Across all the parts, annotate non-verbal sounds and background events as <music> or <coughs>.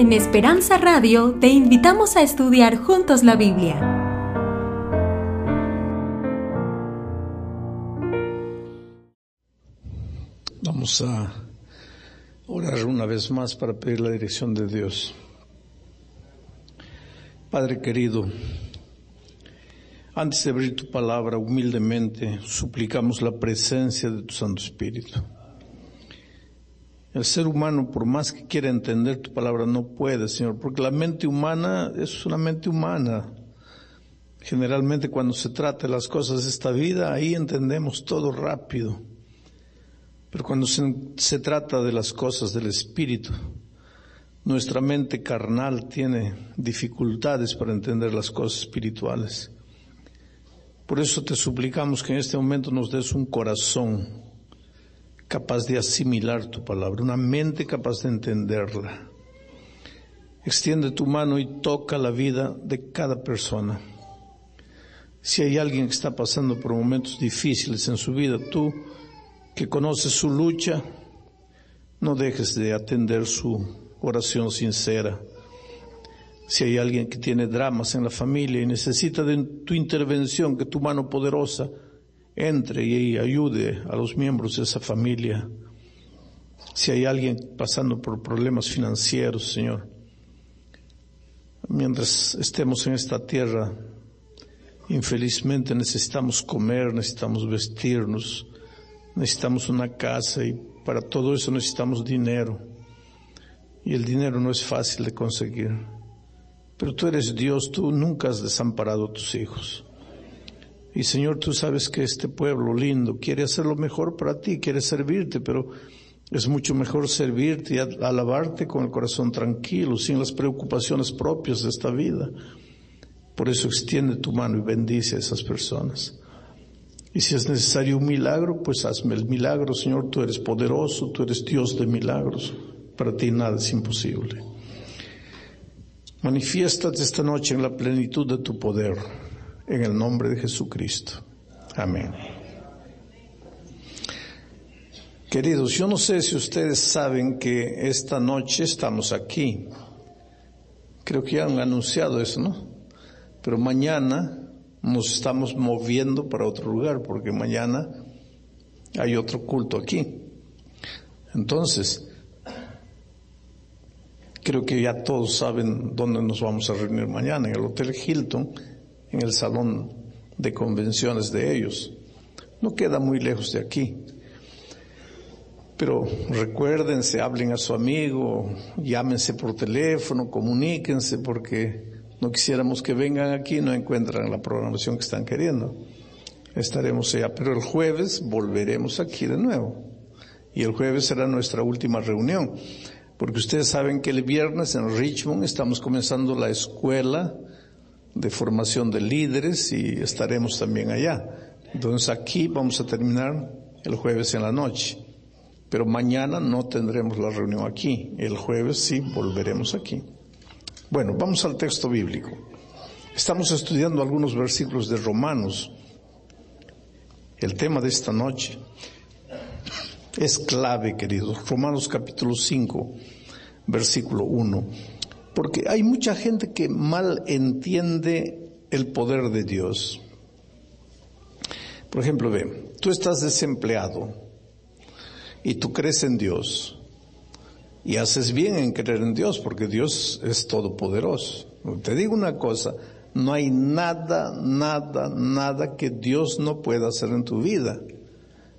En Esperanza Radio te invitamos a estudiar juntos la Biblia. Vamos a orar una vez más para pedir la dirección de Dios. Padre querido, antes de abrir tu palabra humildemente, suplicamos la presencia de tu Santo Espíritu. El ser humano, por más que quiera entender tu palabra, no puede, Señor, porque la mente humana es una mente humana. Generalmente cuando se trata de las cosas de esta vida, ahí entendemos todo rápido. Pero cuando se, se trata de las cosas del Espíritu, nuestra mente carnal tiene dificultades para entender las cosas espirituales. Por eso te suplicamos que en este momento nos des un corazón capaz de asimilar tu palabra, una mente capaz de entenderla. Extiende tu mano y toca la vida de cada persona. Si hay alguien que está pasando por momentos difíciles en su vida, tú que conoces su lucha, no dejes de atender su oración sincera. Si hay alguien que tiene dramas en la familia y necesita de tu intervención, que tu mano poderosa entre y ayude a los miembros de esa familia. Si hay alguien pasando por problemas financieros, Señor, mientras estemos en esta tierra, infelizmente necesitamos comer, necesitamos vestirnos, necesitamos una casa y para todo eso necesitamos dinero. Y el dinero no es fácil de conseguir. Pero tú eres Dios, tú nunca has desamparado a tus hijos. Y Señor, tú sabes que este pueblo lindo quiere hacer lo mejor para ti, quiere servirte, pero es mucho mejor servirte y alabarte con el corazón tranquilo, sin las preocupaciones propias de esta vida. Por eso extiende tu mano y bendice a esas personas. Y si es necesario un milagro, pues hazme el milagro, Señor. Tú eres poderoso, tú eres Dios de milagros. Para ti nada es imposible. Manifiéstate esta noche en la plenitud de tu poder en el nombre de Jesucristo. Amén. Queridos, yo no sé si ustedes saben que esta noche estamos aquí. Creo que ya han anunciado eso, ¿no? Pero mañana nos estamos moviendo para otro lugar porque mañana hay otro culto aquí. Entonces, creo que ya todos saben dónde nos vamos a reunir mañana, en el Hotel Hilton en el salón de convenciones de ellos. No queda muy lejos de aquí. Pero recuérdense, hablen a su amigo, llámense por teléfono, comuníquense, porque no quisiéramos que vengan aquí y no encuentran la programación que están queriendo. Estaremos allá, pero el jueves volveremos aquí de nuevo. Y el jueves será nuestra última reunión, porque ustedes saben que el viernes en Richmond estamos comenzando la escuela de formación de líderes y estaremos también allá. Entonces aquí vamos a terminar el jueves en la noche, pero mañana no tendremos la reunión aquí, el jueves sí volveremos aquí. Bueno, vamos al texto bíblico. Estamos estudiando algunos versículos de Romanos. El tema de esta noche es clave, queridos. Romanos capítulo 5, versículo 1. Porque hay mucha gente que mal entiende el poder de Dios. Por ejemplo, ve, tú estás desempleado y tú crees en Dios y haces bien en creer en Dios porque Dios es todopoderoso. Te digo una cosa, no hay nada, nada, nada que Dios no pueda hacer en tu vida.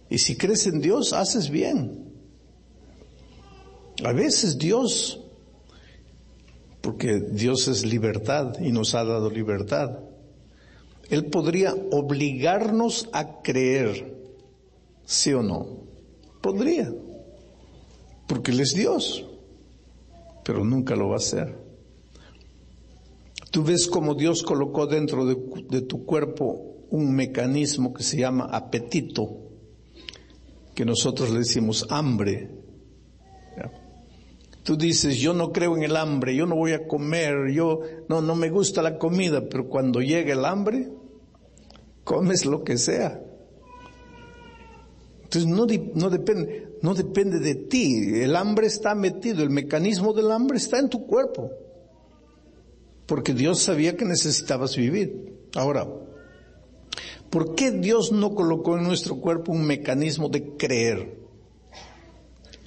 Y si crees en Dios, haces bien. A veces Dios porque Dios es libertad y nos ha dado libertad. Él podría obligarnos a creer, sí o no. Podría, porque Él es Dios, pero nunca lo va a hacer. Tú ves como Dios colocó dentro de, de tu cuerpo un mecanismo que se llama apetito, que nosotros le decimos hambre. Tú dices, yo no creo en el hambre, yo no voy a comer, yo no, no me gusta la comida, pero cuando llega el hambre, comes lo que sea. Entonces no, no, depende, no depende de ti. El hambre está metido, el mecanismo del hambre está en tu cuerpo. Porque Dios sabía que necesitabas vivir. Ahora, ¿por qué Dios no colocó en nuestro cuerpo un mecanismo de creer?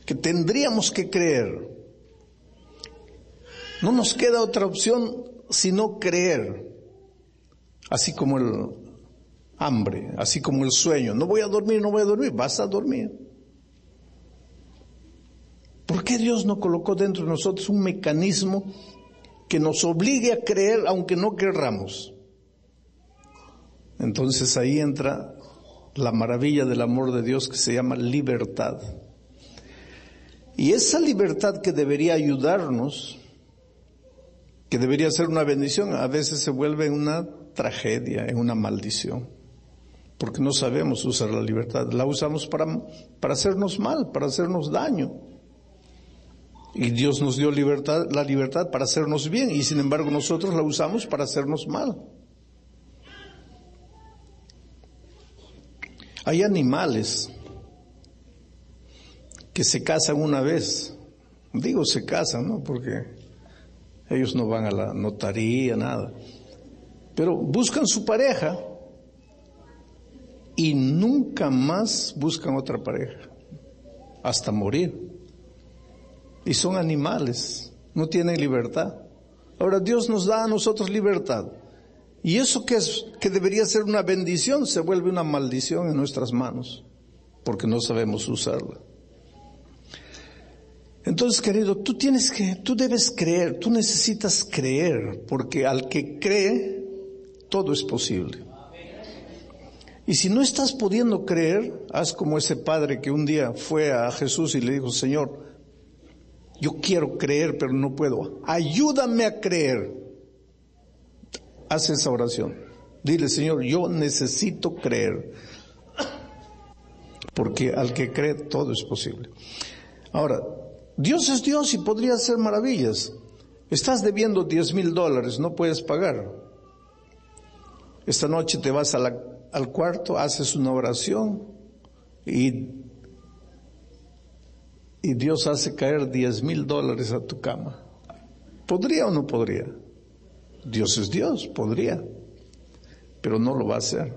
Que tendríamos que creer. No nos queda otra opción sino creer. Así como el hambre, así como el sueño. No voy a dormir, no voy a dormir, vas a dormir. ¿Por qué Dios no colocó dentro de nosotros un mecanismo que nos obligue a creer aunque no querramos? Entonces ahí entra la maravilla del amor de Dios que se llama libertad. Y esa libertad que debería ayudarnos, que debería ser una bendición, a veces se vuelve una tragedia, en una maldición porque no sabemos usar la libertad. La usamos para, para hacernos mal, para hacernos daño. Y Dios nos dio libertad, la libertad para hacernos bien y sin embargo nosotros la usamos para hacernos mal. Hay animales que se casan una vez. Digo se casan, ¿no? Porque ellos no van a la notaría, nada. Pero buscan su pareja y nunca más buscan otra pareja, hasta morir. Y son animales, no tienen libertad. Ahora Dios nos da a nosotros libertad. Y eso que es, que debería ser una bendición, se vuelve una maldición en nuestras manos, porque no sabemos usarla. Entonces, querido, tú tienes que, tú debes creer, tú necesitas creer, porque al que cree, todo es posible. Y si no estás pudiendo creer, haz como ese padre que un día fue a Jesús y le dijo, Señor, yo quiero creer, pero no puedo. Ayúdame a creer. Haz esa oración. Dile, Señor, yo necesito creer. Porque al que cree todo es posible. Ahora, Dios es Dios y podría hacer maravillas. Estás debiendo 10 mil dólares, no puedes pagar. Esta noche te vas al cuarto, haces una oración y, y Dios hace caer diez mil dólares a tu cama. ¿Podría o no podría? Dios es Dios, podría, pero no lo va a hacer.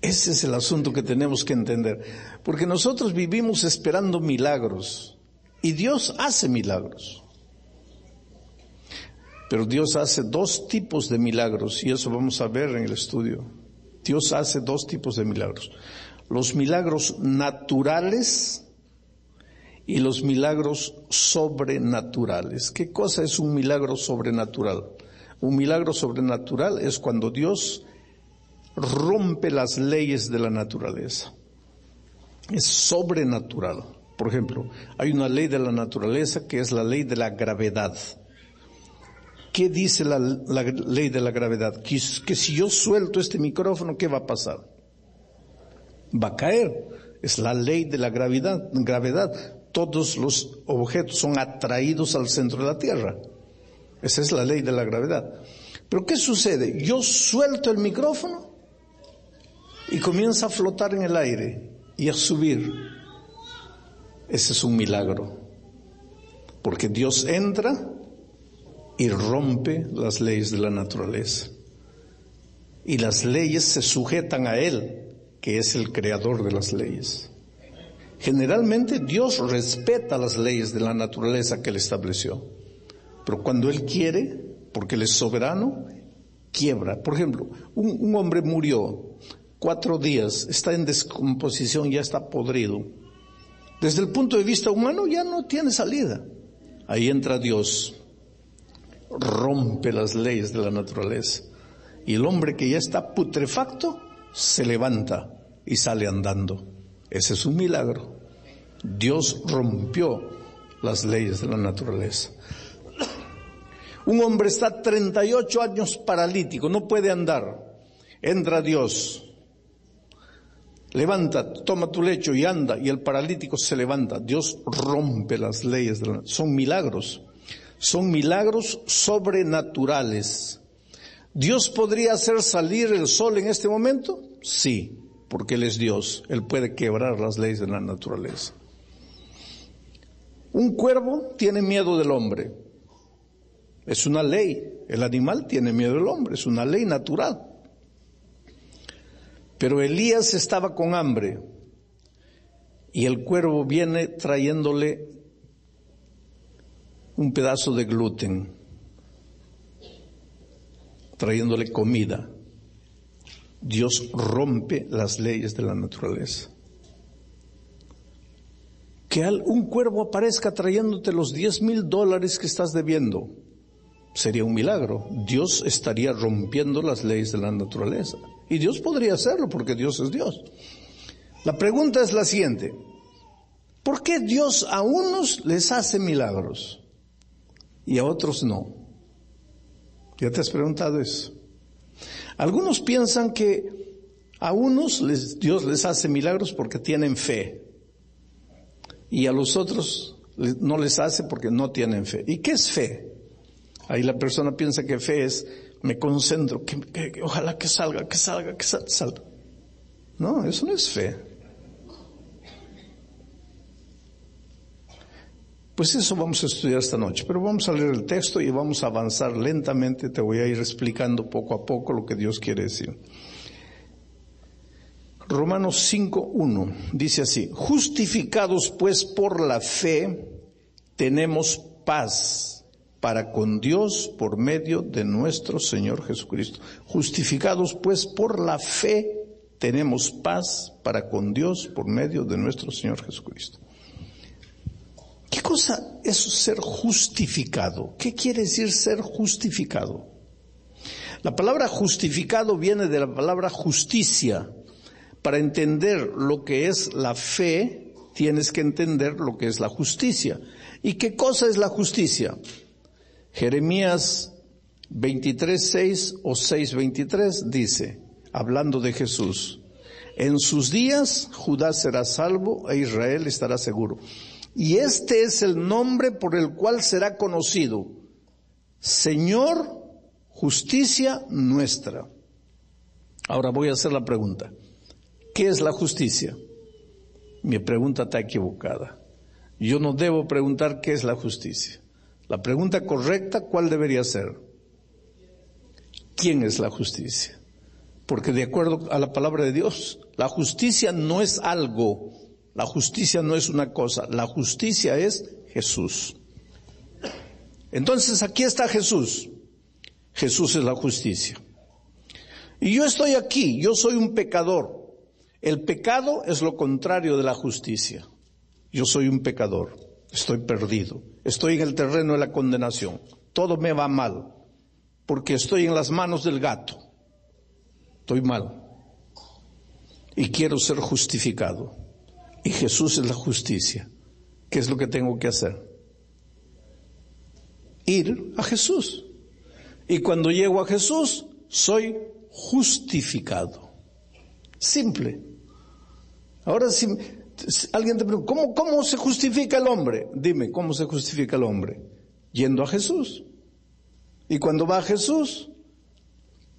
Ese es el asunto que tenemos que entender, porque nosotros vivimos esperando milagros y Dios hace milagros. Pero Dios hace dos tipos de milagros y eso vamos a ver en el estudio. Dios hace dos tipos de milagros. Los milagros naturales y los milagros sobrenaturales. ¿Qué cosa es un milagro sobrenatural? Un milagro sobrenatural es cuando Dios rompe las leyes de la naturaleza. Es sobrenatural. Por ejemplo, hay una ley de la naturaleza que es la ley de la gravedad. ¿Qué dice la, ley de la gravedad? Que, si yo suelto este micrófono, ¿qué va a pasar? Va a caer. Es la ley de la gravedad. gravedad. Todos los objetos son atraídos al centro de la Tierra. Esa es la ley de la gravedad. Pero ¿qué sucede? Yo suelto el micrófono y comienza a flotar en el aire y a subir. Ese es un milagro. Porque Dios entra y rompe las leyes de la naturaleza. Y las leyes se sujetan a Él, que es el creador de las leyes. Generalmente Dios respeta las leyes de la naturaleza que Él estableció, pero cuando Él quiere, porque Él es soberano, quiebra. Por ejemplo, un, un hombre murió cuatro días, está en descomposición, ya está podrido. Desde el punto de vista humano ya no tiene salida. Ahí entra Dios rompe las leyes de la naturaleza. Y el hombre que ya está putrefacto se levanta y sale andando. Ese es un milagro. Dios rompió las leyes de la naturaleza. <coughs> Un hombre está 38 años paralítico, no puede andar. Entra Dios. Levanta, toma tu lecho y anda. Y el paralítico se levanta. Dios rompe las leyes. De la... Son milagros son milagros sobrenaturales. ¿Dios podría hacer salir el sol en este momento? Sí, porque Él es Dios. Él puede quebrar las leyes de la naturaleza. Un cuervo tiene miedo del hombre. Es una ley. El animal tiene miedo del hombre. Es una ley natural. Pero Elías estaba con hambre y el cuervo viene trayéndole un pedazo de gluten, trayéndole comida. Dios rompe las leyes de la naturaleza. Que un cuervo aparezca trayéndote los 10 mil dólares que estás debiendo sería un milagro. Dios estaría rompiendo las leyes de la naturaleza. Y Dios podría hacerlo porque Dios es Dios. La pregunta es la siguiente. ¿Por qué Dios a unos les hace milagros y a otros no? ¿Ya te has preguntado eso? Algunos piensan que a unos Dios les hace milagros porque tienen fe y a los otros no les hace porque no tienen fe. ¿Y qué es fe? Ahí la persona piensa que fe es, me concentro, que, ojalá que salga, que salga, que salga. No, eso no es fe. Pues eso vamos a estudiar esta noche, pero vamos a leer el texto y vamos a avanzar lentamente, te voy a ir explicando poco a poco lo que Dios quiere decir. Romanos 5.1 dice así, justificados pues por la fe, tenemos paz para con Dios por medio de nuestro Señor Jesucristo. Justificados pues por la fe, tenemos paz para con Dios por medio de nuestro Señor Jesucristo. ¿Qué cosa es ser justificado? ¿Qué quiere decir ser justificado? La palabra justificado viene de la palabra justicia. Para entender lo que es la fe, tienes que entender lo que es la justicia. ¿Y qué cosa es la justicia? Jeremías 23.6 o 6.23 dice, hablando de Jesús, en sus días Judá será salvo e Israel estará seguro. Y este es el nombre por el cual será conocido, Señor, justicia nuestra. Ahora voy a hacer la pregunta. ¿Qué es la justicia? Mi pregunta está equivocada. Yo no debo preguntar qué es la justicia. La pregunta correcta, ¿cuál debería ser? ¿Quién es la justicia? Porque de acuerdo a la palabra de Dios, la justicia no es algo, la justicia no es una cosa, la justicia es Jesús. Entonces aquí está Jesús. Jesús es la justicia. Y yo estoy aquí, yo soy un pecador. El pecado es lo contrario de la justicia. Yo soy un pecador. Estoy perdido. Estoy en el terreno de la condenación. Todo me va mal. Porque estoy en las manos del gato. Estoy mal. Y quiero ser justificado. Y Jesús es la justicia. ¿Qué es lo que tengo que hacer? Ir a Jesús. Y cuando llego a Jesús, soy justificado. Simple. Ahora, si, alguien te pregunta, ¿cómo, ¿cómo se justifica el hombre? Dime, ¿cómo se justifica el hombre? Yendo a Jesús. Y cuando va a Jesús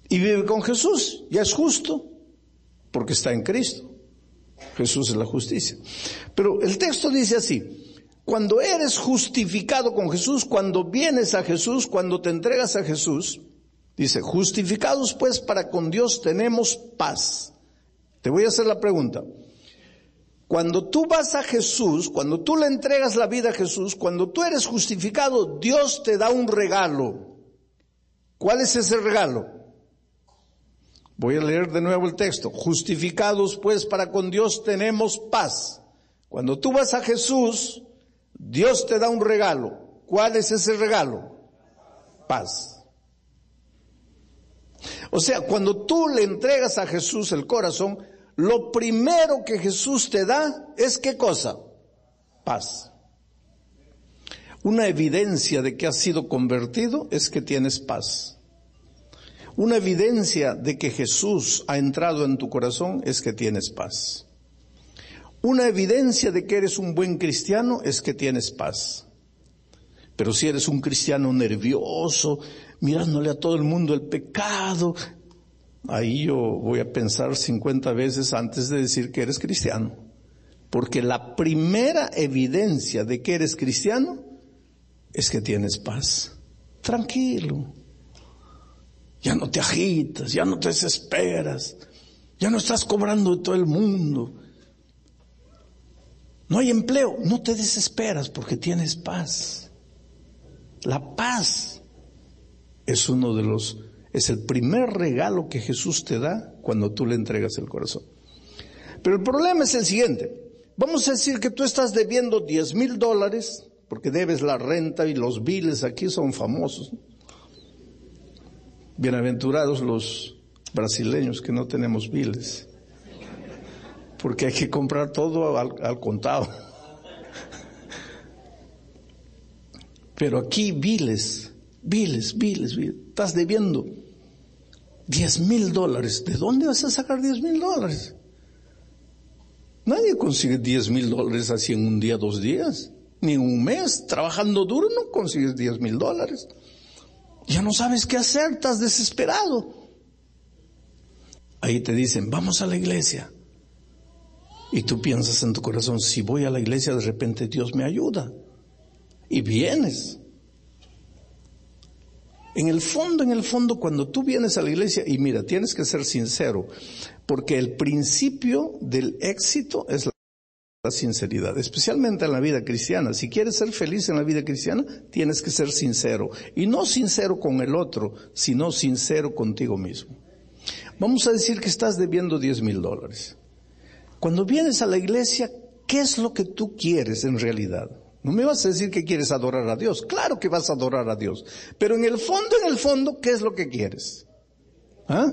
y vive con Jesús, ya es justo, porque está en Cristo. Jesús es la justicia. Pero el texto dice así, cuando eres justificado con Jesús, cuando vienes a Jesús, cuando te entregas a Jesús, dice, justificados pues para con Dios tenemos paz. Te voy a hacer la pregunta. Cuando tú vas a Jesús, cuando tú le entregas la vida a Jesús, cuando tú eres justificado, Dios te da un regalo. ¿Cuál es ese regalo? Voy a leer de nuevo el texto. Justificados pues para con Dios tenemos paz. Cuando tú vas a Jesús, Dios te da un regalo. ¿Cuál es ese regalo? Paz. O sea, cuando tú le entregas a Jesús el corazón, lo primero que Jesús te da es qué cosa? Paz. Una evidencia de que has sido convertido es que tienes paz. Una evidencia de que Jesús ha entrado en tu corazón es que tienes paz. Una evidencia de que eres un buen cristiano es que tienes paz. Pero si eres un cristiano nervioso, mirándole a todo el mundo el pecado, ahí yo voy a pensar 50 veces antes de decir que eres cristiano. Porque la primera evidencia de que eres cristiano es que tienes paz. Tranquilo. Ya no te agitas, ya no te desesperas, ya no estás cobrando de todo el mundo. No hay empleo, no te desesperas porque tienes paz. La paz es uno de los, es el primer regalo que Jesús te da cuando tú le entregas el corazón. Pero el problema es el siguiente. Vamos a decir que tú estás debiendo 10 mil dólares porque debes la renta y los biles aquí son famosos. Bienaventurados los brasileños que no tenemos biles, porque hay que comprar todo al, contado. Pero aquí biles, biles, biles, biles. Estás debiendo 10 mil dólares. ¿De dónde vas a sacar 10 mil dólares? Nadie consigue 10 mil dólares así en un día, dos días ni un mes trabajando duro no consigues 10 mil dólares. Ya no sabes qué hacer, estás desesperado. Ahí te dicen, vamos a la iglesia. Y tú piensas en tu corazón, si voy a la iglesia de repente Dios me ayuda. Y vienes. En el fondo, en el fondo, cuando tú vienes a la iglesia, y mira, tienes que ser sincero, porque el principio del éxito es la la sinceridad, especialmente en la vida cristiana. Si quieres ser feliz en la vida cristiana, tienes que ser sincero. Y no sincero con el otro, sino sincero contigo mismo. Vamos a decir que estás debiendo 10 mil dólares. Cuando vienes a la iglesia, ¿qué es lo que tú quieres en realidad? No me vas a decir que quieres adorar a Dios. Claro que vas a adorar a Dios. Pero en el fondo, en el fondo, ¿qué es lo que quieres? ¿Ah?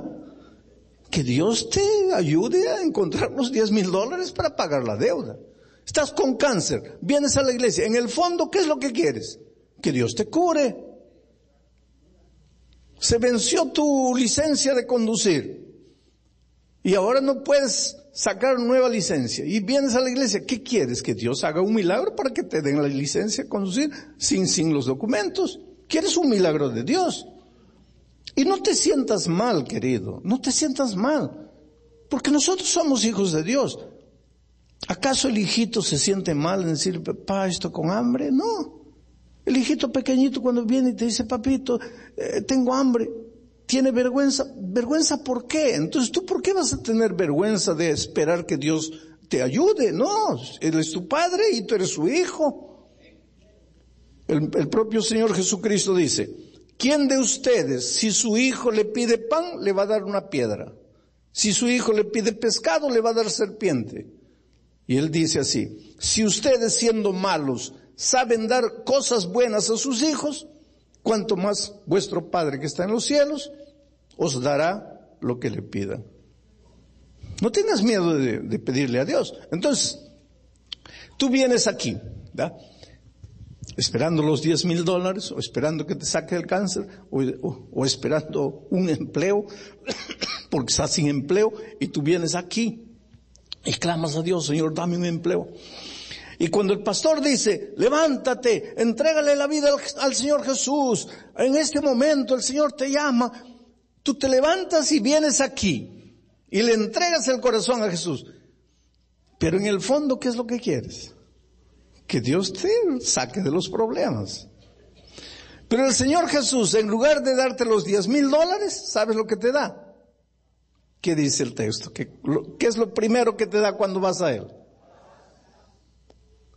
que Dios te ayude a encontrar los 10 mil dólares para pagar la deuda. Estás con cáncer, vienes a la iglesia. En el fondo, ¿qué es lo que quieres? Que Dios te cure. Se venció tu licencia de conducir y ahora no puedes sacar nueva licencia y vienes a la iglesia. ¿Qué quieres? Que Dios haga un milagro para que te den la licencia de conducir sin, sin los documentos. ¿Quieres un milagro de Dios? Y no te sientas mal, querido, no te sientas mal, porque nosotros somos hijos de Dios. ¿Acaso el hijito se siente mal en decir, papá, esto con hambre? No. El hijito pequeñito cuando viene y te dice, papito, eh, tengo hambre, tiene vergüenza. ¿Vergüenza por qué? Entonces, ¿tú por qué vas a tener vergüenza de esperar que Dios te ayude? No, Él es tu padre y tú eres su hijo. el propio Señor Jesucristo dice, ¿Quién de ustedes, si su hijo le pide pan, le va a dar una piedra? Si su hijo le pide pescado, le va a dar serpiente. Y él dice así, si ustedes siendo malos saben dar cosas buenas a sus hijos, cuanto más vuestro Padre que está en los cielos os dará lo que le pidan. No tengas miedo de, pedirle a Dios. Entonces, tú vienes aquí, ¿verdad? esperando los 10 mil dólares, o esperando que te saque el cáncer, o, esperando un empleo, <coughs> porque estás sin empleo, y tú vienes aquí y clamas a Dios, Señor, dame un empleo. Y cuando el pastor dice, levántate, entrégale la vida al, Señor Jesús, en este momento el Señor te llama, tú te levantas y vienes aquí y le entregas el corazón a Jesús. Pero en el fondo, ¿qué es lo que quieres? que Dios te saque de los problemas. Pero el Señor Jesús, en lugar de darte los 10 mil dólares, ¿sabes lo que te da? ¿Qué dice el texto? ¿Qué, ¿Qué, es lo primero que te da cuando vas a Él?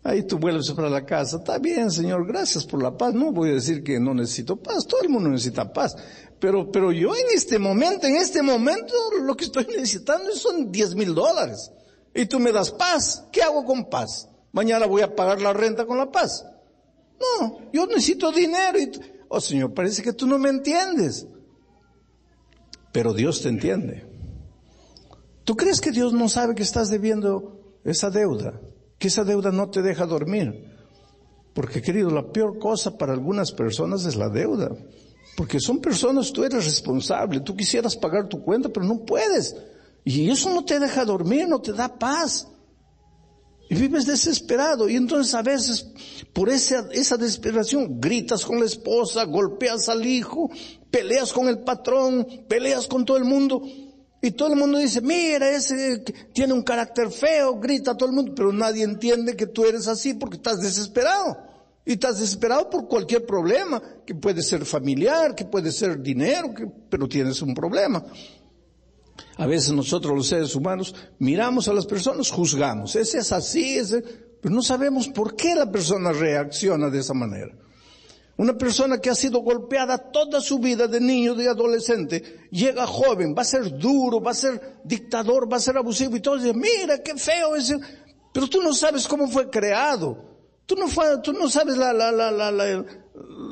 Ahí tú vuelves para la casa. Está bien, Señor, gracias por la paz. No voy a decir que no necesito paz. Todo el mundo necesita paz. Pero, pero yo en este momento, en este momento, lo que estoy necesitando son 10 mil dólares. Y tú me das paz. ¿Qué hago con paz? mañana voy a pagar la renta con la paz. No, yo necesito dinero. Oh Señor, parece que tú no me entiendes. Pero Dios te entiende. ¿Tú crees que Dios no sabe que estás debiendo esa deuda? Que esa deuda no te deja dormir. Porque querido, la peor cosa para algunas personas es la deuda. Porque son personas, tú eres responsable, tú quisieras pagar tu cuenta, pero no puedes. Y eso no te deja dormir, no te da paz. Y vives desesperado. Y entonces a veces, por esa, esa desesperación, gritas con la esposa, golpeas al hijo, peleas con el patrón, peleas con todo el mundo. Y todo el mundo dice, mira, ese tiene un carácter feo, grita todo el mundo, pero nadie entiende que tú eres así porque estás desesperado. Y estás desesperado por cualquier problema, que puede ser familiar, que puede ser dinero, que, pero tienes un problema. A veces nosotros los seres humanos miramos a las personas, juzgamos, ese es así, ese, pero no sabemos por qué la persona reacciona de esa manera. Una persona que ha sido golpeada toda su vida de niño, de adolescente, llega joven, va a ser duro, va a ser dictador, va a ser abusivo y todos dicen, mira qué feo ese, pero tú no sabes cómo fue creado. Tú no, tú no sabes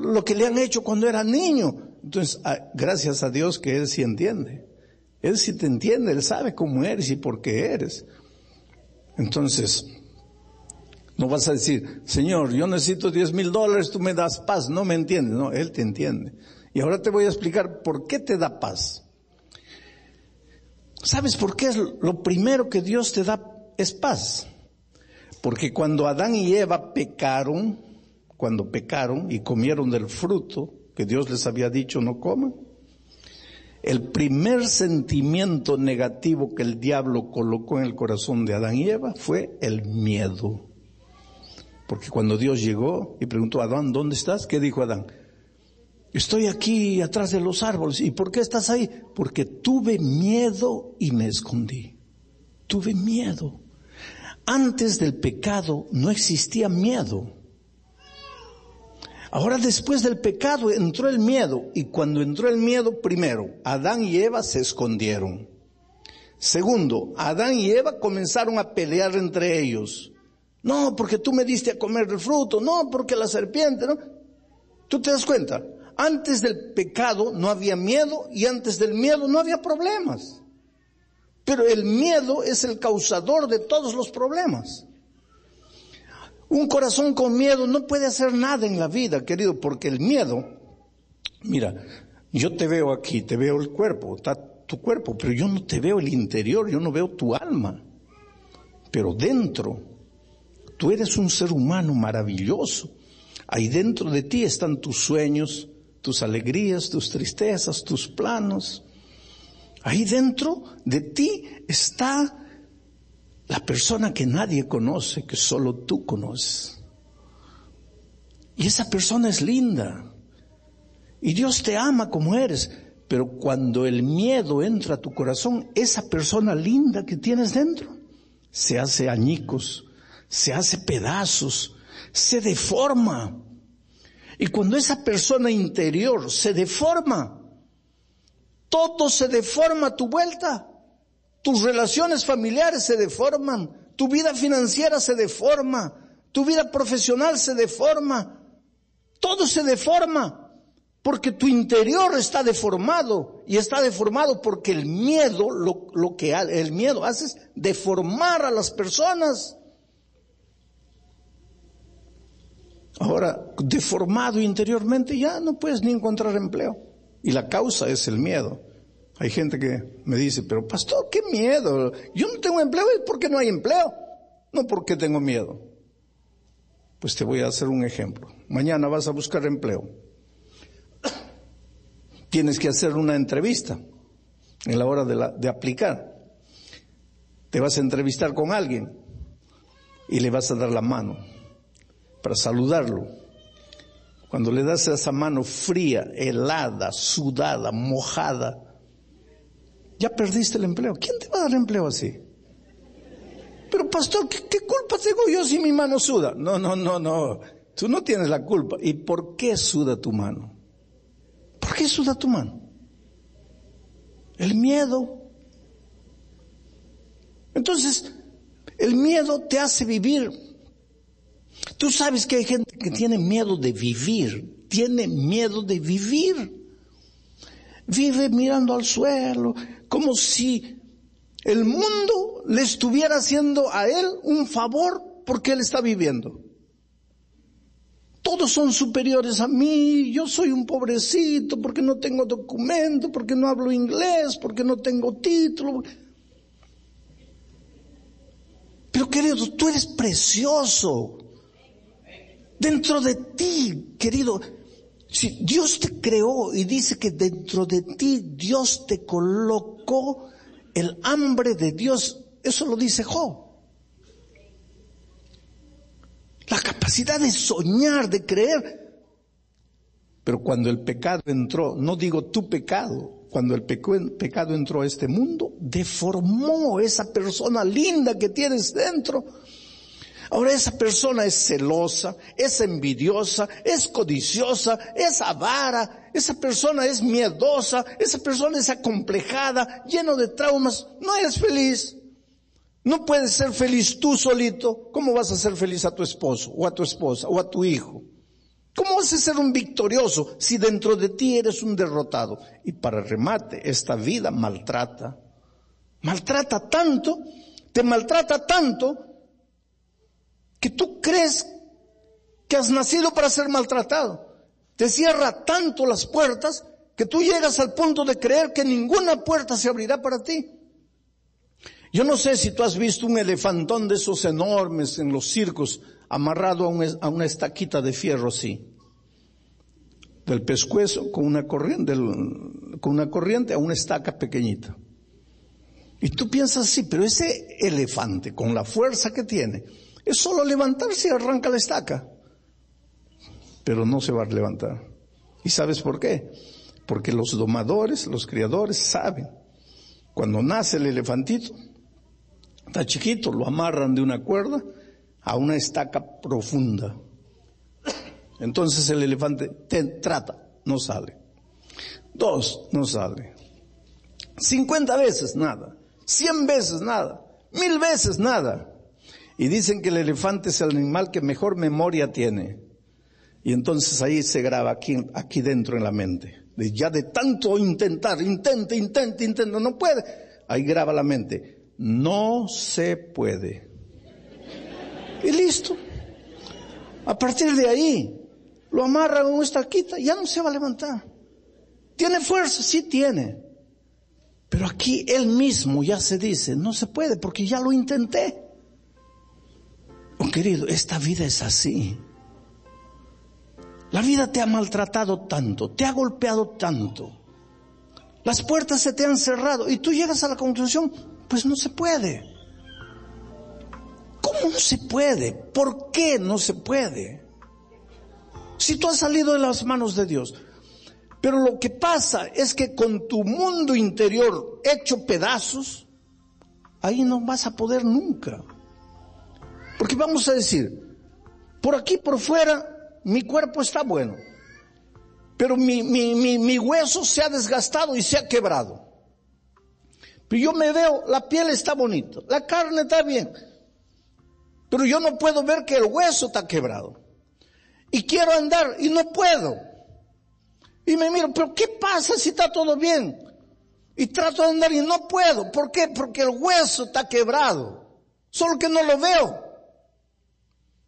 lo que le han hecho cuando era niño. Entonces, ah, gracias a Dios que Él sí entiende. Él sí te entiende, Él sabe cómo eres y por qué eres. Entonces, no vas a decir, Señor, yo necesito 10 mil dólares, tú me das paz. No me entiendes. No, Él te entiende. Y ahora te voy a explicar por qué te da paz. ¿Sabes por qué es lo primero que Dios te da es paz? Porque cuando Adán y Eva pecaron, cuando pecaron y comieron del fruto que Dios les había dicho no coman, el primer sentimiento negativo que el diablo colocó en el corazón de Adán y Eva fue el miedo. Porque cuando Dios llegó y preguntó a Adán, ¿dónde estás? ¿Qué dijo Adán? Estoy aquí atrás de los árboles. ¿Y por qué estás ahí? Porque tuve miedo y me escondí. Tuve miedo. Antes del pecado no existía miedo. Ahora después del pecado entró el miedo y cuando entró el miedo, primero, Adán y Eva se escondieron. Segundo, Adán y Eva comenzaron a pelear entre ellos. No, porque tú me diste a comer el fruto. No, porque la serpiente, ¿no? ¿Tú te das cuenta? Antes del pecado no había miedo y antes del miedo no había problemas. Pero el miedo es el causador de todos los problemas. Un corazón con miedo no puede hacer nada en la vida, querido, porque el miedo, mira, yo te veo aquí, te veo el cuerpo, está tu cuerpo, pero yo no te veo el interior, yo no veo tu alma. Pero dentro Tú eres un ser humano maravilloso. Ahí dentro de ti están tus sueños, tus alegrías, tus tristezas, tus planos. Ahí dentro de ti está la persona que nadie conoce, que solo tú conoces. Y esa persona es linda. Y Dios te ama como eres. Pero cuando el miedo entra a tu corazón, esa persona linda que tienes dentro se hace añicos, se hace pedazos, se deforma. Y cuando esa persona interior se deforma, todo se deforma a tu vuelta. Tus relaciones familiares se deforman, tu vida financiera se deforma, tu vida profesional se deforma, todo se deforma. Porque tu interior está deformado y está deformado porque el miedo, lo, lo que el miedo hace es deformar a las personas. Ahora, deformado interiormente, ya no puedes ni encontrar empleo. Y la causa es el miedo. Hay gente que me dice, pero pastor, qué miedo. Yo no tengo empleo, ¿y por qué no hay empleo? No porque tengo miedo. Pues te voy a hacer un ejemplo. Mañana vas a buscar empleo. <coughs> Tienes que hacer una entrevista en la hora de, de aplicar. Te vas a entrevistar con alguien y le vas a dar la mano para saludarlo. Cuando le das esa mano fría, helada, sudada, mojada, ya perdiste el empleo. ¿Quién te va a dar empleo así? Pero pastor, ¿qué, ¿qué, culpa tengo yo si mi mano suda? No, no, no, no. Tú no tienes la culpa. ¿Y por qué suda tu mano? ¿Por qué suda tu mano? El miedo. Entonces, el miedo te hace vivir Tú sabes que hay gente que tiene miedo de vivir, tiene miedo de vivir. Vive mirando al suelo, como si el mundo le estuviera haciendo a él un favor porque él está viviendo. Todos son superiores a mí, yo soy un pobrecito porque no tengo documento, porque no hablo inglés, porque no tengo título. Pero querido, tú eres precioso. Dentro de ti, querido, si Dios te creó y dice que dentro de ti Dios te colocó el hambre de Dios, eso lo dice Job. La capacidad de soñar, de creer. Pero cuando el pecado entró, no digo tu pecado, cuando el pecado entró a este mundo, deformó esa persona linda que tienes dentro. Ahora esa persona es celosa, es envidiosa, es codiciosa, es avara, esa persona es miedosa, esa persona es acomplejada, lleno de traumas, no eres feliz. No puedes ser feliz tú solito. ¿Cómo vas a ser feliz a tu esposo o a tu esposa o a tu hijo? ¿Cómo vas a ser un victorioso si dentro de ti eres un derrotado? Y para remate, esta vida maltrata. Maltrata tanto, te maltrata tanto, que tú crees que has nacido para ser maltratado. Te cierra tanto las puertas que tú llegas al punto de creer que ninguna puerta se abrirá para ti. Yo no sé si tú has visto un elefantón de esos enormes en los circos amarrado a, una estaquita de fierro así. Del pescuezo con una corriente, con una corriente a una estaca pequeñita. Y tú piensas así, pero ese elefante con la fuerza que tiene, es solo levantarse y arranca la estaca. Pero no se va a levantar. ¿Y sabes por qué? Porque los domadores, los criadores saben. Cuando nace el elefantito, Está chiquito, lo amarran de una cuerda a una estaca profunda. Entonces el elefante te trata, no sale. Dos, no sale. Cincuenta veces nada. Cien veces nada. Mil veces nada. Y dicen que el elefante es el animal que mejor memoria tiene. Y entonces ahí se graba aquí, aquí dentro en la mente. ya de tanto intentar, intenta, intenta, intenta, no puede. Ahí graba la mente no se puede. Y listo. A partir de ahí, lo amarra con esta quita, ya no se va a levantar. ¿Tiene fuerza? Sí tiene. Pero aquí él mismo ya se dice, no se puede porque ya lo intenté. Oh, querido, esta vida es así. La vida te ha maltratado tanto, te ha golpeado tanto. Las puertas se te han cerrado y tú llegas a la conclusión, pues no se puede. ¿Cómo no se puede? ¿Por qué no se puede? Si tú has salido de las manos de Dios. Pero lo que pasa es que con tu mundo interior hecho pedazos, ahí no vas a poder nunca. Porque vamos a decir, por aquí por fuera mi cuerpo está bueno, pero mi, mi, mi, mi hueso se ha desgastado y se ha quebrado. Pero yo me veo, la piel está bonita, la carne está bien. Pero yo no puedo ver que el hueso está quebrado. Y quiero andar y no puedo. Y me miro, pero ¿qué pasa si está todo bien? Y trato de andar y no puedo. ¿Por qué? Porque el hueso está quebrado. Solo que no lo veo.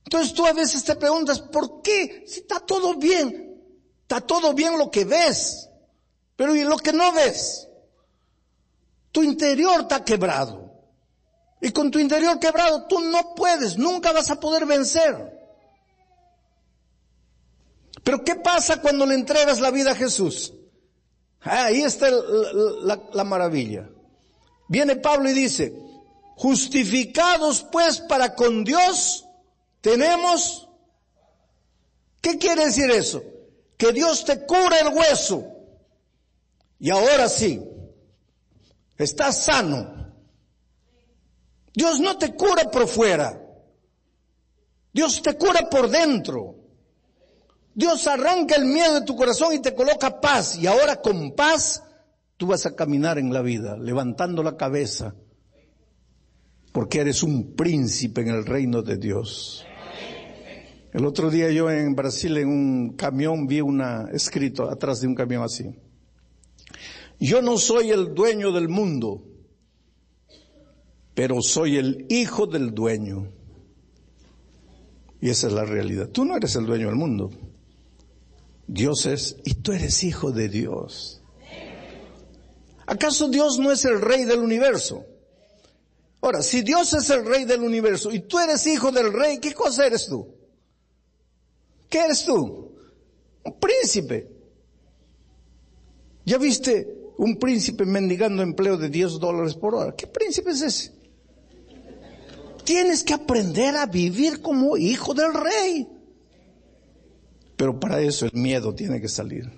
Entonces tú a veces te preguntas, ¿por qué? Si está todo bien. Está todo bien lo que ves. Pero ¿y lo que no ves? Tu interior está quebrado. Y con tu interior quebrado tú no puedes, nunca vas a poder vencer. Pero ¿qué pasa cuando le entregas la vida a Jesús? Ah, ahí está la, la maravilla. Viene Pablo y dice, justificados pues para con Dios, tenemos, ¿qué quiere decir eso? Que Dios te cura el hueso. Y ahora sí, Estás sano. Dios no te cura por fuera. Dios te cura por dentro. Dios arranca el miedo de tu corazón y te coloca paz. Y ahora con paz tú vas a caminar en la vida, levantando la cabeza, porque eres un príncipe en el reino de Dios. El otro día yo en Brasil en un camión vi una escrito atrás de un camión así. Yo no soy el dueño del mundo, pero soy el hijo del dueño. Y esa es la realidad. Tú no eres el dueño del mundo. Dios es, y tú eres hijo de Dios. ¿Acaso Dios no es el rey del universo? Ahora, si Dios es el rey del universo y tú eres hijo del rey, ¿qué cosa eres tú? ¿Qué eres tú? Un príncipe. ¿Ya viste un príncipe mendigando empleo de 10 dólares por hora. ¿Qué príncipe es ese? Tienes que aprender a vivir como hijo del rey. Pero para eso el miedo tiene que salir.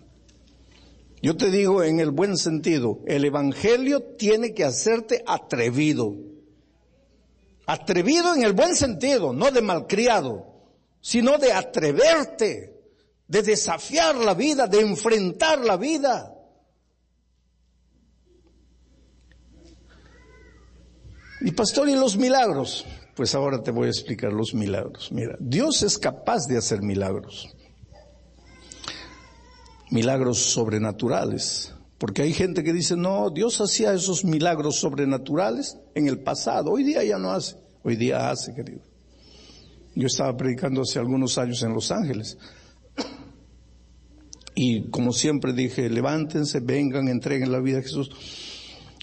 Yo te digo en el buen sentido, el Evangelio tiene que hacerte atrevido. Atrevido en el buen sentido, no de malcriado, sino de atreverte, de desafiar la vida, de enfrentar la vida. Y pastor, ¿y los milagros? Pues ahora te voy a explicar los milagros. Mira, Dios es capaz de hacer milagros milagros sobrenaturales. Porque hay gente que dice, no, Dios hacía esos milagros sobrenaturales en el pasado. Hoy día ya no hace. Hoy día hace, querido. Yo estaba predicando hace algunos años en Los Ángeles. Y como siempre dije, levántense, vengan, entreguen la vida a Jesús.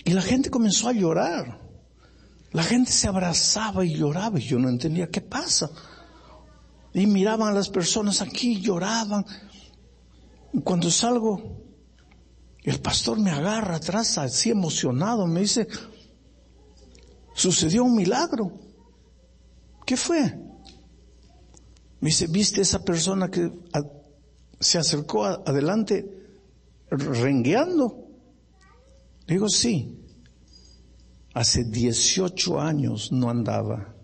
Y la gente comenzó a llorar. La gente se abrazaba y lloraba y yo no entendía qué pasa. Y miraban a las personas aquí lloraban. Cuando salgo, el pastor me agarra atrás así emocionado, me dice, sucedió un milagro. ¿Qué fue? Me dice, ¿viste esa persona que se acercó adelante rengueando? Digo, sí. Hace 18 años no andaba.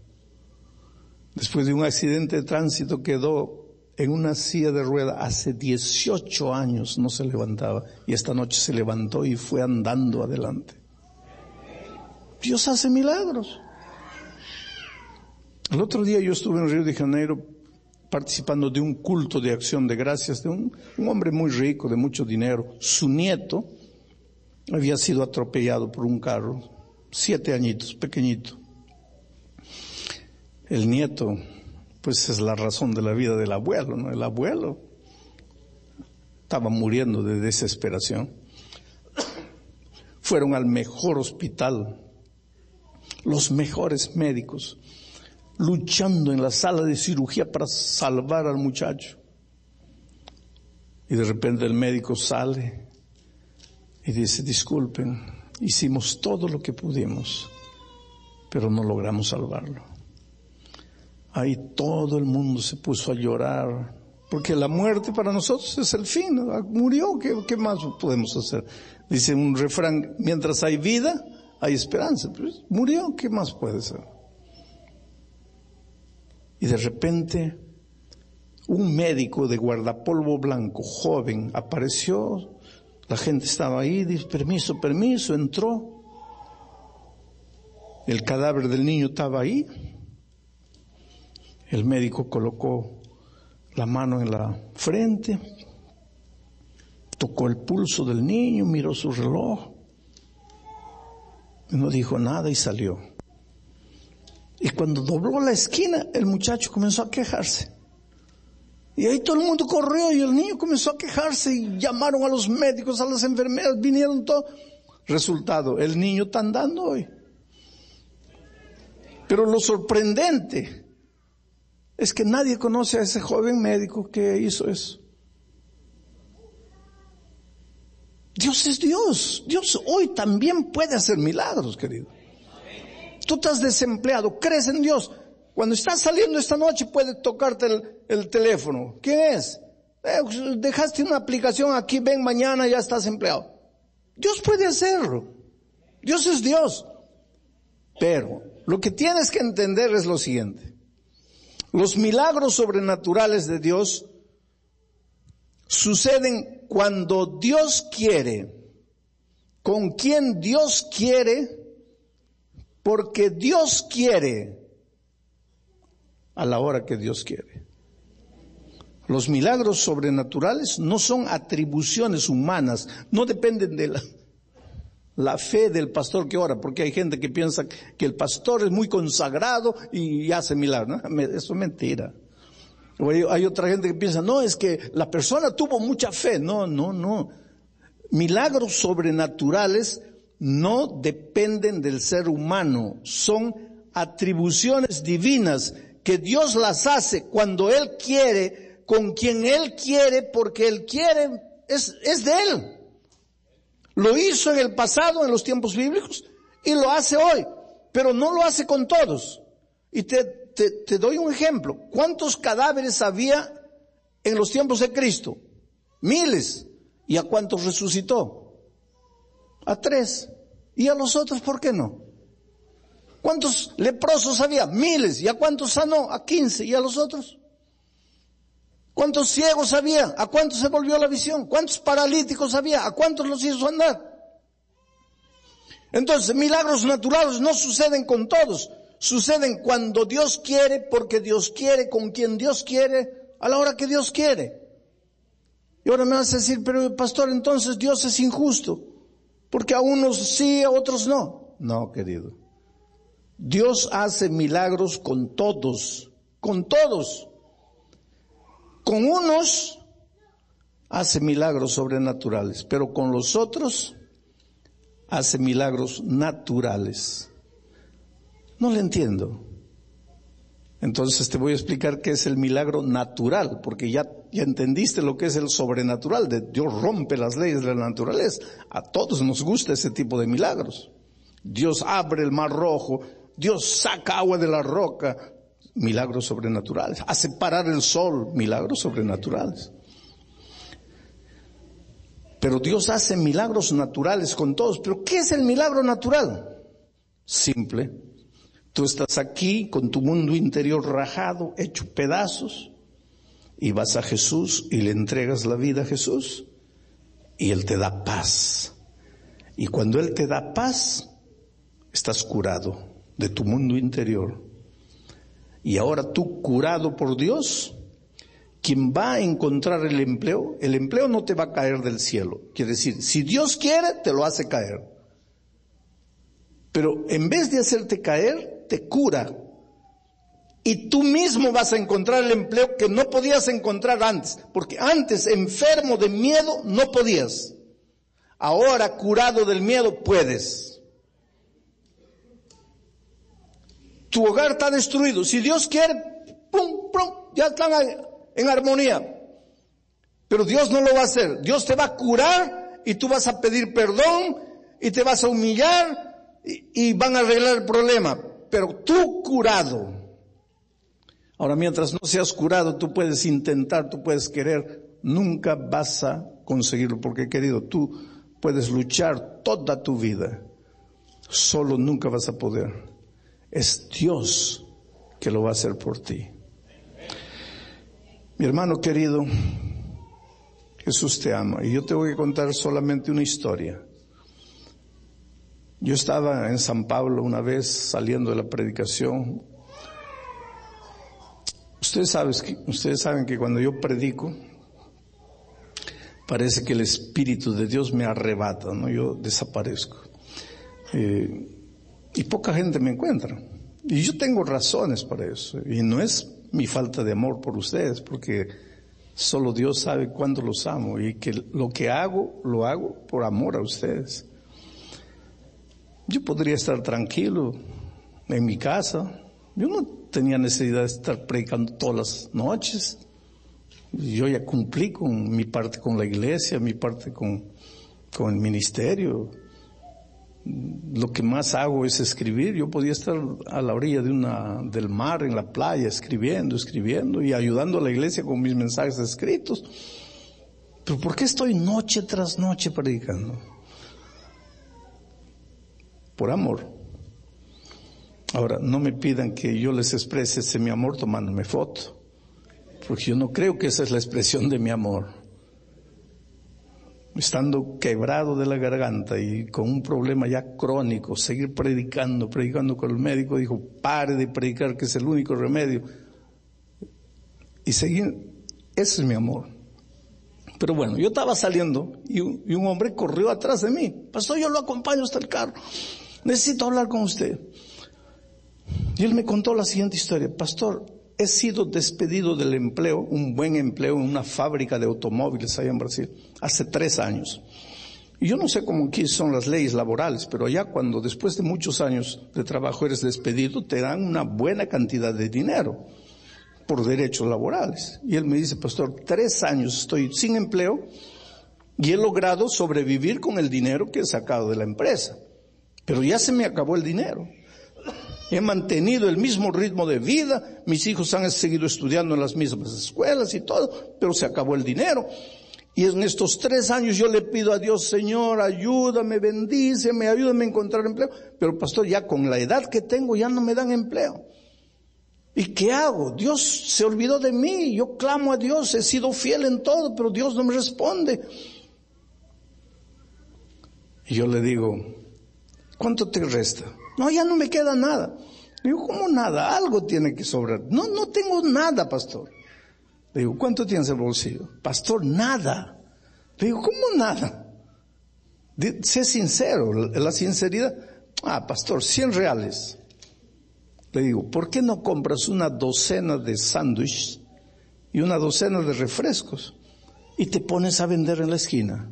Después de un accidente de tránsito quedó en una silla de rueda hace 18 años no se levantaba y esta noche se levantó y fue andando adelante. Dios hace milagros. El otro día yo estuve en Río de Janeiro participando de un culto de acción de gracias de un, hombre muy rico, de mucho dinero. Su nieto había sido atropellado por un carro, siete añitos, pequeñito. El nieto pues es la razón de la vida del abuelo, ¿no? El abuelo estaba muriendo de desesperación. Fueron al mejor hospital, los mejores médicos, luchando en la sala de cirugía para salvar al muchacho. Y de repente el médico sale y dice, disculpen, hicimos todo lo que pudimos, pero no logramos salvarlo. Ahí todo el mundo se puso a llorar, porque la muerte para nosotros es el fin, murió, ¿qué, más podemos hacer? Dice un refrán, mientras hay vida, hay esperanza, pues, murió, ¿qué más puede ser? Y de repente, un médico de guardapolvo blanco, joven, apareció, la gente estaba ahí, dice, permiso, permiso, entró. El cadáver del niño estaba ahí. El médico colocó la mano en la frente, tocó el pulso del niño, miró su reloj, no dijo nada y salió. Y cuando dobló la esquina, el muchacho comenzó a quejarse. Y ahí todo el mundo corrió y el niño comenzó a quejarse y llamaron a los médicos, a las enfermeras, vinieron todos. Resultado, el niño está andando hoy. Pero lo sorprendente es que nadie conoce a ese joven médico que hizo eso. Dios es Dios. Dios hoy también puede hacer milagros, querido. Tú estás desempleado, crees en Dios. Cuando estás saliendo esta noche puede tocarte el, teléfono. ¿Quién es? Eh, dejaste una aplicación aquí, ven mañana, ya estás empleado. Dios puede hacerlo. Dios es Dios. Pero lo que tienes que entender es lo siguiente. Los milagros sobrenaturales de Dios suceden cuando Dios quiere, con quien Dios quiere, porque Dios quiere a la hora que Dios quiere. Los milagros sobrenaturales no son atribuciones humanas, no dependen de la, fe del pastor que ora, porque hay gente que piensa que el pastor es muy consagrado y hace milagros. Eso es mentira. hay, otra gente que piensa, no, es que la persona tuvo mucha fe. No, no, no. Milagros sobrenaturales no dependen del ser humano, son atribuciones divinas que Dios las hace cuando Él quiere, con quien Él quiere, porque Él quiere, es, es de Él. Lo hizo en el pasado, en los tiempos bíblicos, y lo hace hoy, pero no lo hace con todos. Y te, te, te doy un ejemplo. ¿Cuántos cadáveres había en los tiempos de Cristo? Miles. ¿Y a cuántos resucitó? A tres. ¿Y a los otros por qué no? ¿Cuántos leprosos había? Miles. ¿Y a cuántos sanó? A quince. ¿Y a los otros? ¿Cuántos ciegos había? ¿A cuántos se volvió la visión? ¿Cuántos paralíticos había? ¿A cuántos los hizo andar? Entonces, milagros naturales no suceden con todos. Suceden cuando Dios quiere, porque Dios quiere, con quien Dios quiere, a la hora que Dios quiere. Y ahora me vas a decir, pero pastor, entonces Dios es injusto. Porque a unos sí, a otros no. No, querido. Dios hace milagros con todos. Con todos. Con unos hace milagros sobrenaturales, pero con los otros hace milagros naturales. No le entiendo. Entonces te voy a explicar qué es el milagro natural, porque ya, ya entendiste lo que es el sobrenatural, de Dios rompe las leyes de la naturaleza. A todos nos gusta ese tipo de milagros. Dios abre el mar rojo, Dios saca agua de la roca, milagros sobrenaturales. Hace parar el sol, milagros sobrenaturales. Pero Dios hace milagros naturales con todos. ¿Pero qué es el milagro natural? Simple. Tú estás aquí con tu mundo interior rajado, hecho pedazos, y vas a Jesús y le entregas la vida a Jesús, y Él te da paz. Y cuando Él te da paz, estás curado de tu mundo interior y ahora tú curado por Dios, quien va a encontrar el empleo, el empleo no te va a caer del cielo. Quiere decir, si Dios quiere, te lo hace caer. Pero en vez de hacerte caer, te cura. Y tú mismo vas a encontrar el empleo que no podías encontrar antes. Porque antes, enfermo de miedo, no podías. Ahora, curado del miedo, puedes. tu hogar está destruido. Si Dios quiere, pum, pum, ya están en armonía. Pero Dios no lo va a hacer. Dios te va a curar y tú vas a pedir perdón y te vas a humillar y, y van a arreglar el problema. Pero tú curado. Ahora, mientras no seas curado, tú puedes intentar, tú puedes querer, nunca vas a conseguirlo. Porque, querido, tú puedes luchar toda tu vida. Solo nunca vas a poder. Es Dios que lo va a hacer por ti. Mi hermano querido, Jesús te ama y yo te voy a contar solamente una historia. Yo estaba en San Pablo una vez saliendo de la predicación. Ustedes saben, que cuando yo predico, parece que el Espíritu de Dios me arrebata, ¿no? Yo desaparezco. Eh, y poca gente me encuentra. Y yo tengo razones para eso. Y no es mi falta de amor por ustedes, porque solo Dios sabe cuándo los amo y que lo que hago, lo hago por amor a ustedes. Yo podría estar tranquilo en mi casa. Yo no tenía necesidad de estar predicando todas las noches. Yo ya cumplí con mi parte con la iglesia, mi parte con, con el ministerio lo que más hago es escribir. Yo podía estar a la orilla de una, del mar, en la playa, escribiendo, escribiendo y ayudando a la iglesia con mis mensajes escritos. Pero ¿por qué estoy noche tras noche predicando? Por amor. Ahora, no me pidan que yo les exprese ese mi amor tomándome foto, porque yo no creo que esa es la expresión de mi amor estando quebrado de la garganta y con un problema ya crónico, seguir predicando, predicando con el médico, dijo, pare de predicar que es el único remedio. Y seguir, ese es mi amor. Pero bueno, yo estaba saliendo y un, hombre corrió atrás de mí. Pastor, yo lo acompaño hasta el carro. Necesito hablar con usted. Y él me contó la siguiente historia. Pastor, he sido despedido del empleo, un buen empleo en una fábrica de automóviles allá en Brasil, hace tres años. Y yo no sé cómo aquí son las leyes laborales, pero allá cuando después de muchos años de trabajo eres despedido, te dan una buena cantidad de dinero por derechos laborales. Y él me dice, pastor, tres años estoy sin empleo y he logrado sobrevivir con el dinero que he sacado de la empresa. Pero ya se me acabó el dinero. He mantenido el mismo ritmo de vida, mis hijos han seguido estudiando en las mismas escuelas y todo, pero se acabó el dinero. Y en estos tres años yo le pido a Dios, Señor, ayúdame, bendíceme, ayúdame a encontrar empleo. Pero pastor, ya con la edad que tengo ya no me dan empleo. ¿Y qué hago? Dios se olvidó de mí, yo clamo a Dios, he sido fiel en todo, pero Dios no me responde. Y yo le digo, ¿cuánto te resta? No, ya no me queda nada. digo, ¿cómo nada? Algo tiene que sobrar. No, no tengo nada, pastor. Le digo, ¿cuánto tienes en el bolsillo? Pastor, nada. Le digo, ¿cómo nada? Sé sincero, la sinceridad. Ah, pastor, 100 reales. Le digo, ¿por qué no compras una docena de sándwiches y una docena de refrescos y te pones a vender en la esquina?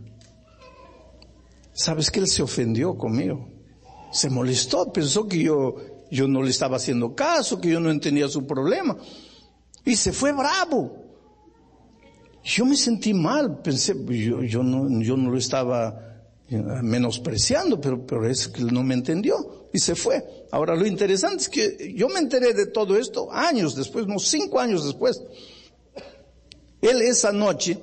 ¿Sabes que él se ofendió conmigo? Se molestó, pensó que yo, yo no le estaba haciendo caso, que yo no entendía su problema. Y se fue bravo. Yo me sentí mal, pensé, yo, yo no, yo no lo estaba eh, menospreciando, pero, pero es que no me entendió y se fue. Ahora lo interesante es que yo me enteré de todo esto años después, no cinco años después. Él esa noche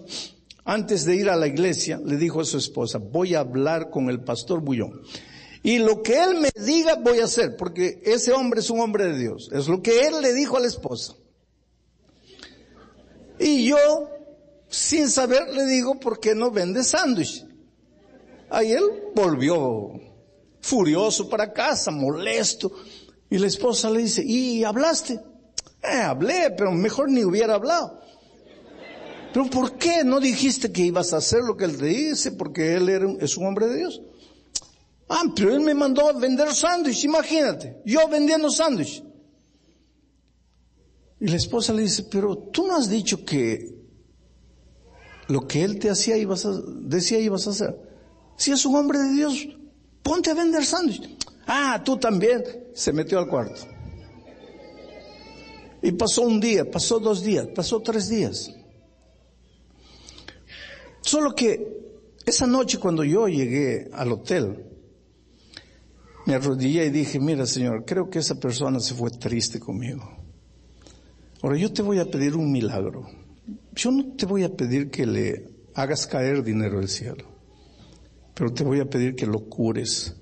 antes de ir a la iglesia, le dijo a su esposa, voy a hablar con el pastor Bullón. Y lo que él me diga voy a hacer, porque ese hombre es un hombre de Dios. Es lo que él le dijo a la esposa. Y yo, sin saber, le digo, ¿por qué no vende sándwich? Ahí él volvió furioso para casa, molesto. Y la esposa le dice, ¿y hablaste? Eh, hablé, pero mejor ni hubiera hablado. Pero ¿por qué no dijiste que ibas a hacer lo que él te dice? Porque él es un hombre de Dios. Ah, pero él me mandó a vender sándwich, imagínate. Yo vendiendo sándwich. Y la esposa le dice, pero tú no has dicho que lo que él te hacía ibas a, decía ibas a hacer. Si es un hombre de Dios, ponte a vender sándwich. Ah, tú también. Se metió al cuarto. Y pasó un día, pasó dos días, pasó tres días. Solo que esa noche cuando yo llegué al hotel, me arrodillé y dije, mira Señor, creo que esa persona se fue triste conmigo. Ahora yo te voy a pedir un milagro. Yo no te voy a pedir que le hagas caer dinero del cielo, pero te voy a pedir que lo cures.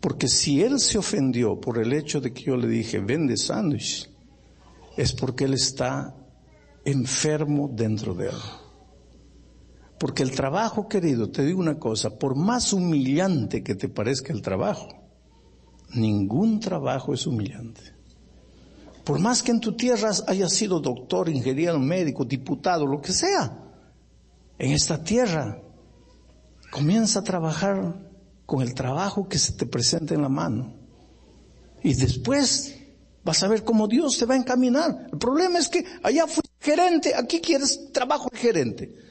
Porque si él se ofendió por el hecho de que yo le dije, vende sándwich, es porque él está enfermo dentro de él. Porque el trabajo, querido, te digo una cosa, por más humillante que te parezca el trabajo, ningún trabajo es humillante. Por más que en tu tierra hayas sido doctor, ingeniero, médico, diputado, lo que sea, en esta tierra comienza a trabajar con el trabajo que se te presenta en la mano. Y después vas a ver cómo Dios te va a encaminar. El problema es que allá fuiste gerente, aquí quieres trabajo de gerente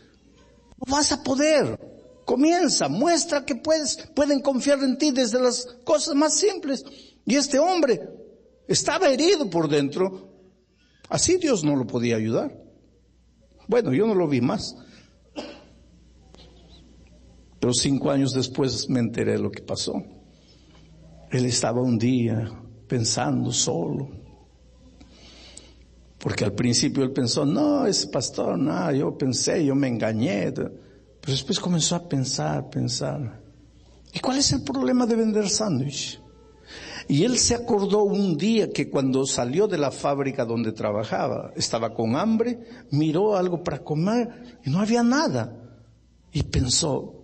vas a poder. Comienza, muestra que puedes, pueden confiar en ti desde las cosas más simples. Y este hombre estaba herido por dentro. Así Dios no lo podía ayudar. Bueno, yo no lo vi más. Pero cinco años después me enteré de lo que pasó. Él estaba un día pensando solo. Porque al principio él pensó, no, ese pastor, no, yo pensé, yo me engañé. Pero después comenzó a pensar, pensar. ¿Y cuál es el problema de vender sándwich? Y él se acordó un día que cuando salió de la fábrica donde trabajaba, estaba con hambre, miró algo para comer y no había nada. Y pensó,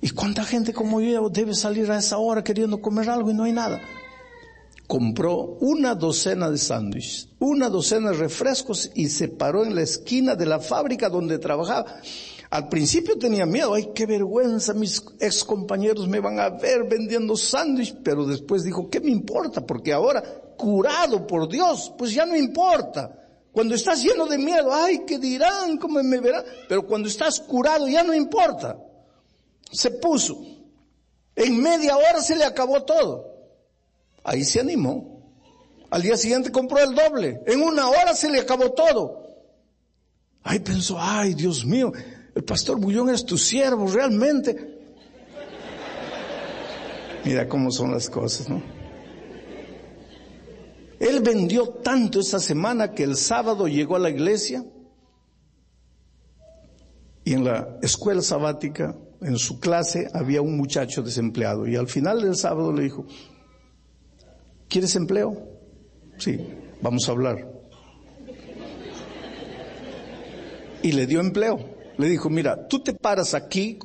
¿y cuánta gente como yo debe salir a esa hora queriendo comer algo y no hay nada? compró una docena de sándwiches, una docena de refrescos y se paró en la esquina de la fábrica donde trabajaba. Al principio tenía miedo, ay, qué vergüenza, mis ex compañeros me van a ver vendiendo sándwiches, pero después dijo, ¿qué me importa? Porque ahora, curado por Dios, pues ya no importa. Cuando estás lleno de miedo, ay, ¿qué dirán? ¿Cómo me verán? Pero cuando estás curado ya no importa. Se puso. En media hora se le acabó todo. Ahí se animó. Al día siguiente compró el doble. En una hora se le acabó todo. Ahí pensó, ay Dios mío, el pastor Bullón es tu siervo, realmente. Mira cómo son las cosas, ¿no? Él vendió tanto esa semana que el sábado llegó a la iglesia y en la escuela sabática, en su clase, había un muchacho desempleado y al final del sábado le dijo, ¿quieres empleo? Sí, vamos a hablar. Y le dio empleo. Le dijo, mira, tú te paras aquí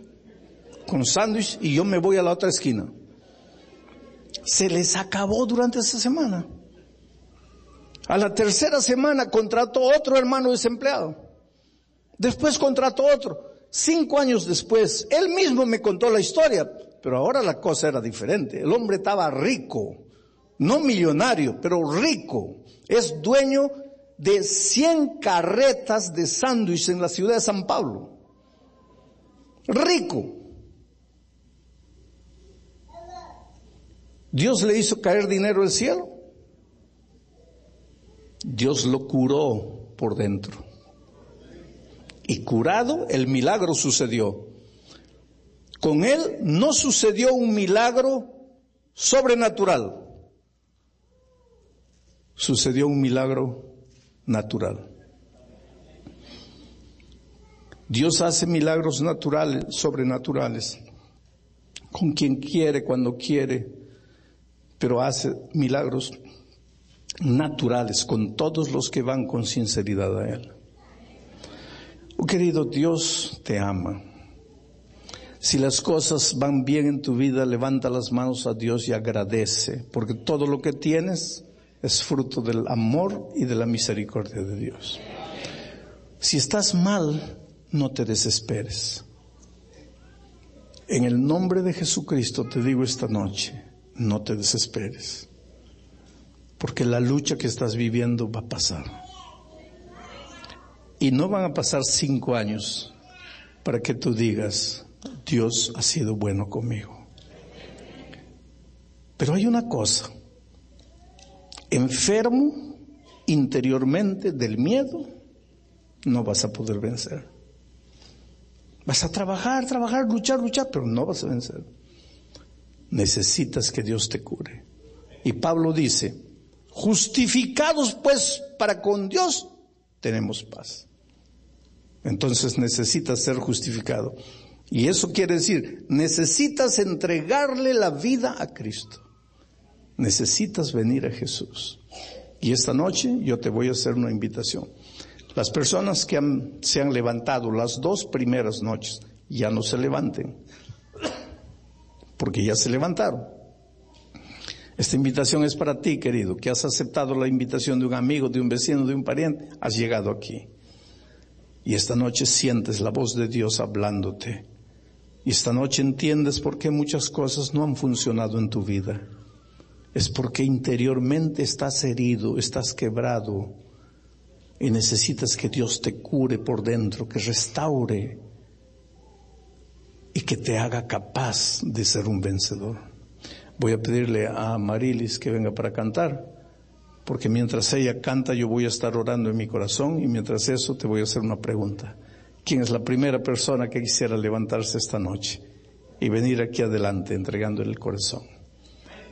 con sándwich y yo me voy a la otra esquina se les acabó durante esa semana. A la tercera semana contrató otro hermano desempleado. Después contrató otro. Cinco años después, él mismo me contó la historia, pero ahora la cosa era diferente. El hombre estaba rico, no millonario, pero rico. Es dueño de 100 carretas de sándwich en la ciudad de San Pablo. Rico. Dios le hizo caer dinero del cielo. Dios lo curó por dentro. Y curado, el milagro sucedió. Con él no sucedió un milagro sobrenatural. Sucedió un milagro natural. Dios hace milagros naturales, sobrenaturales, con quien quiere, cuando quiere pero hace milagros naturales con todos los que van con sinceridad a Él. Oh querido Dios te ama. Si las cosas van bien en tu vida, levanta las manos a Dios y agradece, porque todo lo que tienes es fruto del amor y de la misericordia de Dios. Si estás mal, no te desesperes. En el nombre de Jesucristo te digo esta noche, no te desesperes, porque la lucha que estás viviendo va a pasar. Y no van a pasar cinco años para que tú digas, Dios ha sido bueno conmigo. Pero hay una cosa, enfermo interiormente del miedo, no vas a poder vencer. Vas a trabajar, trabajar, luchar, luchar, pero no vas a vencer necesitas que Dios te cure. Y Pablo dice, justificados pues para con Dios, tenemos paz. Entonces necesitas ser justificado. Y eso quiere decir, necesitas entregarle la vida a Cristo. Necesitas venir a Jesús. Y esta noche yo te voy a hacer una invitación. Las personas que se han levantado las dos primeras noches, ya no se levanten porque ya se levantaron. Esta invitación es para ti, querido, que has aceptado la invitación de un amigo, de un vecino, de un pariente, has llegado aquí. Y esta noche sientes la voz de Dios hablándote. Y esta noche entiendes por qué muchas cosas no han funcionado en tu vida. Es porque interiormente estás herido, estás quebrado y necesitas que Dios te cure por dentro, que restaure y que te haga capaz de ser un vencedor. Voy a pedirle a Marilis que venga para cantar, porque mientras ella canta yo voy a estar orando en mi corazón y mientras eso te voy a hacer una pregunta. ¿Quién es la primera persona que quisiera levantarse esta noche y venir aquí adelante entregándole el corazón?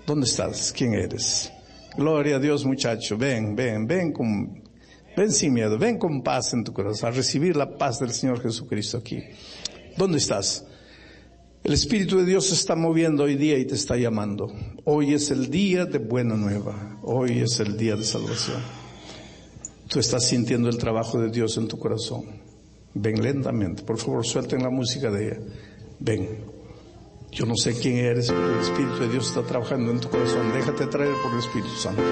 ¿Dónde estás? ¿Quién eres? Gloria a Dios muchacho, ven, ven, ven con, ven sin miedo, ven con paz en tu corazón, a recibir la paz del Señor Jesucristo aquí. ¿Dónde estás? El Espíritu de Dios se está moviendo hoy día y te está llamando. Hoy es el día de buena nueva. Hoy es el día de salvación. Tú estás sintiendo el trabajo de Dios en tu corazón. Ven lentamente. Por favor, suelten la música de ella. Ven. Yo no sé quién eres, pero el Espíritu de Dios está trabajando en tu corazón. Déjate traer por el Espíritu Santo.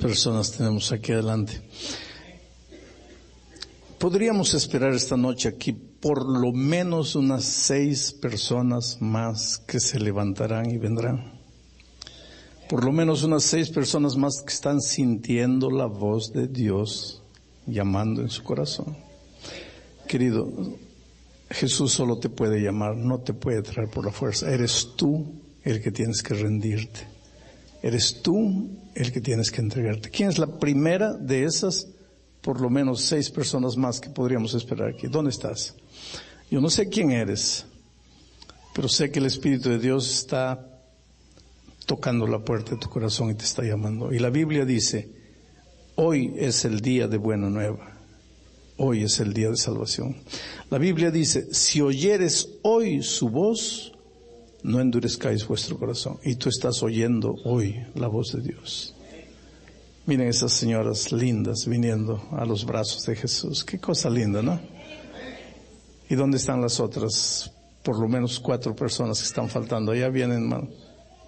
Personas tenemos aquí adelante. Podríamos esperar esta noche aquí por lo menos unas seis personas más que se levantarán y vendrán. Por lo menos unas seis personas más que están sintiendo la voz de Dios llamando en su corazón. Querido, Jesús solo te puede llamar, no te puede traer por la fuerza. Eres tú el que tienes que rendirte. Eres tú el que tienes que entregarte. ¿Quién es la primera de esas, por lo menos seis personas más que podríamos esperar aquí? ¿Dónde estás? Yo no sé quién eres, pero sé que el Espíritu de Dios está tocando la puerta de tu corazón y te está llamando. Y la Biblia dice, hoy es el día de buena nueva. Hoy es el día de salvación. La Biblia dice, si oyeres hoy su voz, no endurezcáis vuestro corazón. Y tú estás oyendo hoy la voz de Dios. Miren esas señoras lindas viniendo a los brazos de Jesús. Qué cosa linda, ¿no? ¿Y dónde están las otras? Por lo menos cuatro personas que están faltando. Allá vienen,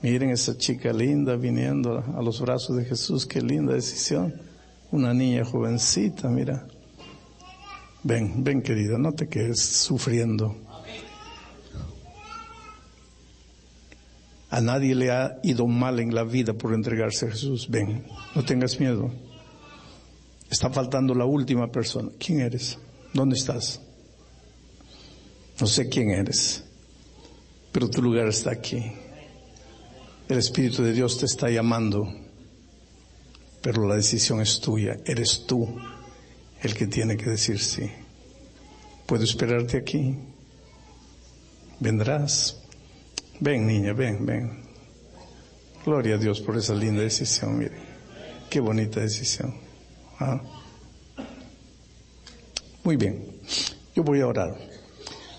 miren esa chica linda viniendo a los brazos de Jesús. Qué linda decisión. Una niña jovencita, mira. Ven, ven querida, no te quedes sufriendo. A nadie le ha ido mal en la vida por entregarse a Jesús. Ven, no tengas miedo. Está faltando la última persona. ¿Quién eres? ¿Dónde estás? No sé quién eres, pero tu lugar está aquí. El Espíritu de Dios te está llamando, pero la decisión es tuya. Eres tú el que tiene que decir sí. Puedo esperarte aquí. Vendrás, Ven, niña, ven, ven. Gloria a Dios por esa linda decisión, mire. Qué bonita decisión. ¿Ah? Muy bien, yo voy a orar.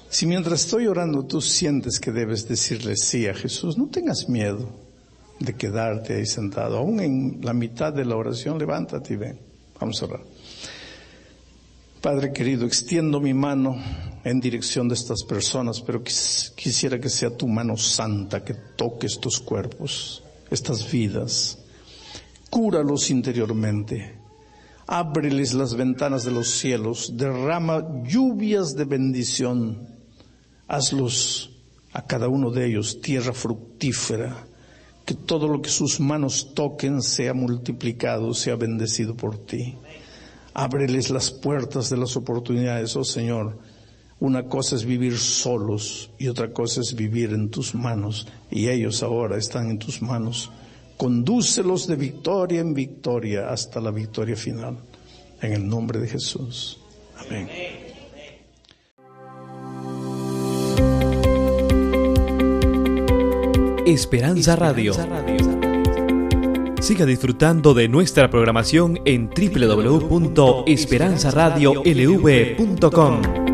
Si mientras estoy orando tú sientes que debes decirle sí a Jesús, no tengas miedo de quedarte ahí sentado. Aún en la mitad de la oración, levántate y ven. Vamos a orar. Padre querido, extiendo mi mano en dirección de estas personas, pero quisiera que sea tu mano santa que toque estos cuerpos, estas vidas. Cúralos interiormente. Ábreles las ventanas de los cielos, derrama lluvias de bendición. Hazlos a cada uno de ellos tierra fructífera, que todo lo que sus manos toquen sea multiplicado, sea bendecido por ti. Ábreles las puertas de las oportunidades, oh Señor. Una cosa es vivir solos y otra cosa es vivir en tus manos y ellos ahora están en tus manos. Condúcelos de victoria en victoria hasta la victoria final. En el nombre de Jesús. Amén. Esperanza Radio. Siga disfrutando de nuestra programación en www.esperanzaradiolv.com.